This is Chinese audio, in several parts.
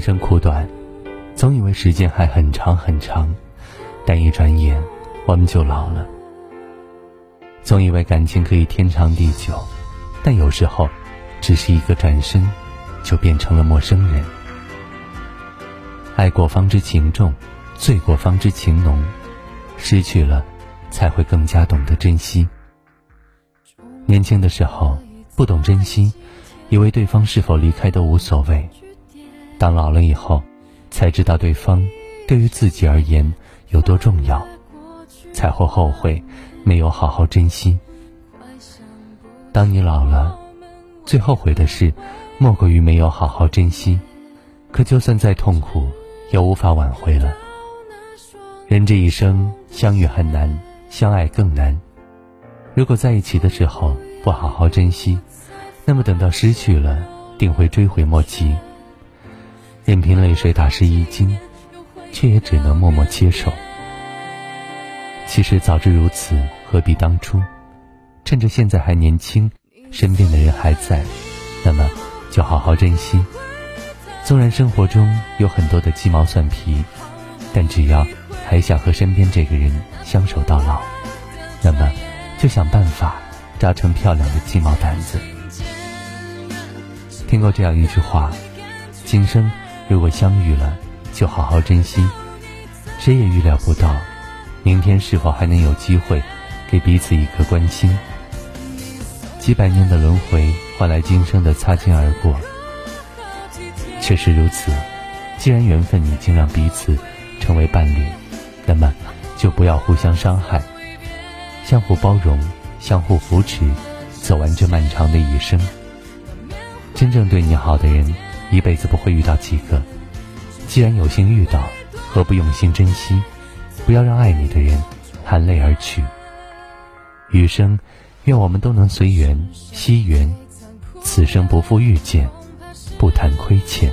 人生苦短，总以为时间还很长很长，但一转眼我们就老了。总以为感情可以天长地久，但有时候，只是一个转身，就变成了陌生人。爱过方知情重，醉过方知情浓，失去了，才会更加懂得珍惜。年轻的时候不懂珍惜，以为对方是否离开都无所谓。当老了以后，才知道对方对于自己而言有多重要，才会后悔没有好好珍惜。当你老了，最后悔的事，莫过于没有好好珍惜。可就算再痛苦，也无法挽回了。人这一生，相遇很难，相爱更难。如果在一起的时候不好好珍惜，那么等到失去了，定会追悔莫及。任凭泪水打湿衣襟，却也只能默默接受。其实早知如此，何必当初？趁着现在还年轻，身边的人还在，那么就好好珍惜。纵然生活中有很多的鸡毛蒜皮，但只要还想和身边这个人相守到老，那么。就想办法扎成漂亮的鸡毛掸子。听过这样一句话：今生如果相遇了，就好好珍惜。谁也预料不到，明天是否还能有机会给彼此一个关心。几百年的轮回换来今生的擦肩而过，确实如此。既然缘分已经让彼此成为伴侣，那么就不要互相伤害。相互包容，相互扶持，走完这漫长的一生。真正对你好的人，一辈子不会遇到几个。既然有幸遇到，何不用心珍惜？不要让爱你的人含泪而去。余生，愿我们都能随缘惜缘，此生不负遇见，不谈亏欠。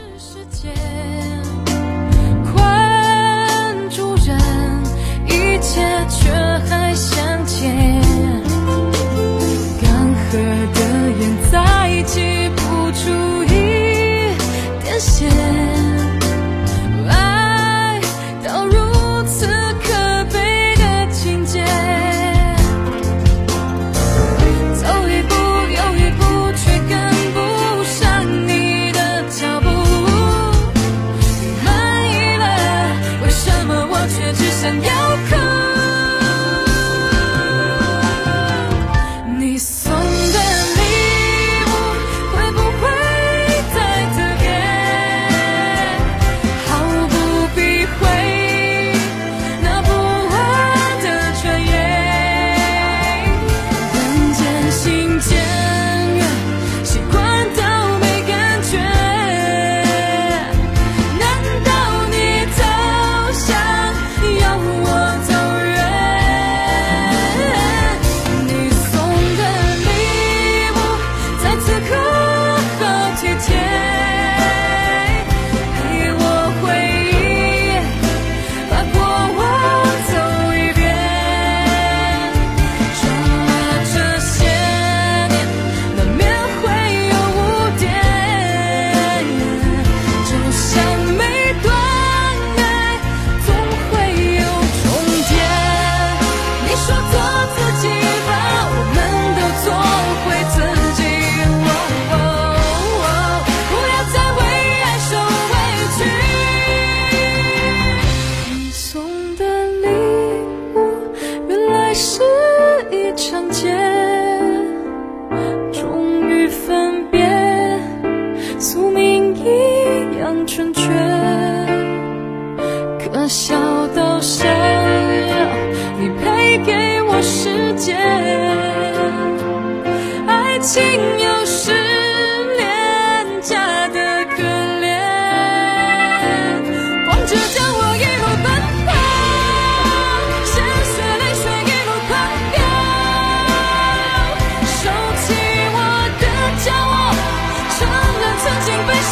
笑到想你陪给我时间，爱情有时廉价的可怜，光着脚我一路奔跑，鲜血泪水一路狂飙，收起我的骄傲，承认曾经备受